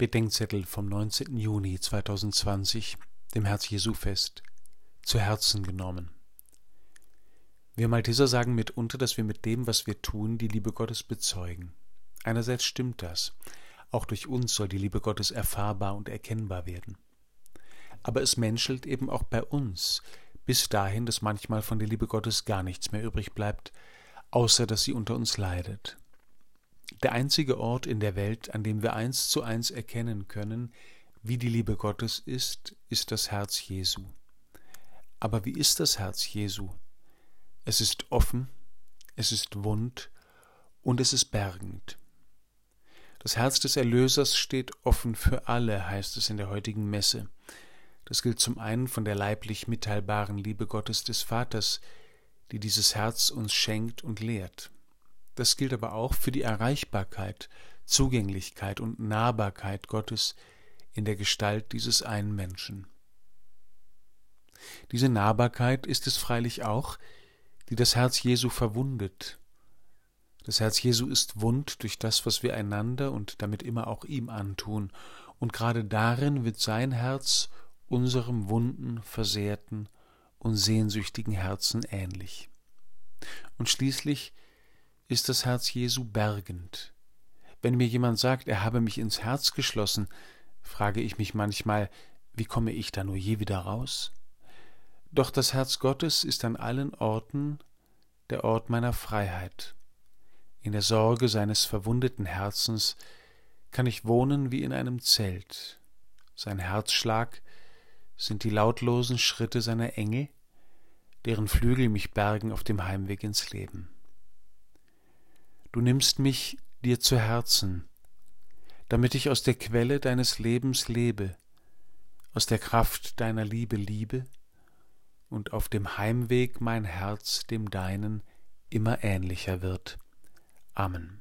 Bedenkzettel vom 19. Juni 2020, dem Herz Jesu Fest, zu Herzen genommen. Wir Malteser sagen mitunter, dass wir mit dem, was wir tun, die Liebe Gottes bezeugen. Einerseits stimmt das. Auch durch uns soll die Liebe Gottes erfahrbar und erkennbar werden. Aber es menschelt eben auch bei uns, bis dahin, dass manchmal von der Liebe Gottes gar nichts mehr übrig bleibt, außer dass sie unter uns leidet. Der einzige Ort in der Welt, an dem wir eins zu eins erkennen können, wie die Liebe Gottes ist, ist das Herz Jesu. Aber wie ist das Herz Jesu? Es ist offen, es ist wund und es ist bergend. Das Herz des Erlösers steht offen für alle, heißt es in der heutigen Messe. Das gilt zum einen von der leiblich mitteilbaren Liebe Gottes des Vaters, die dieses Herz uns schenkt und lehrt. Das gilt aber auch für die Erreichbarkeit, Zugänglichkeit und Nahbarkeit Gottes in der Gestalt dieses einen Menschen. Diese Nahbarkeit ist es freilich auch, die das Herz Jesu verwundet. Das Herz Jesu ist wund durch das, was wir einander und damit immer auch ihm antun, und gerade darin wird sein Herz unserem wunden, versehrten und sehnsüchtigen Herzen ähnlich. Und schließlich ist das Herz Jesu bergend. Wenn mir jemand sagt, er habe mich ins Herz geschlossen, frage ich mich manchmal, wie komme ich da nur je wieder raus? Doch das Herz Gottes ist an allen Orten der Ort meiner Freiheit. In der Sorge seines verwundeten Herzens kann ich wohnen wie in einem Zelt. Sein Herzschlag sind die lautlosen Schritte seiner Engel, deren Flügel mich bergen auf dem Heimweg ins Leben. Du nimmst mich dir zu Herzen, damit ich aus der Quelle deines Lebens lebe, aus der Kraft deiner Liebe liebe und auf dem Heimweg mein Herz dem deinen immer ähnlicher wird. Amen.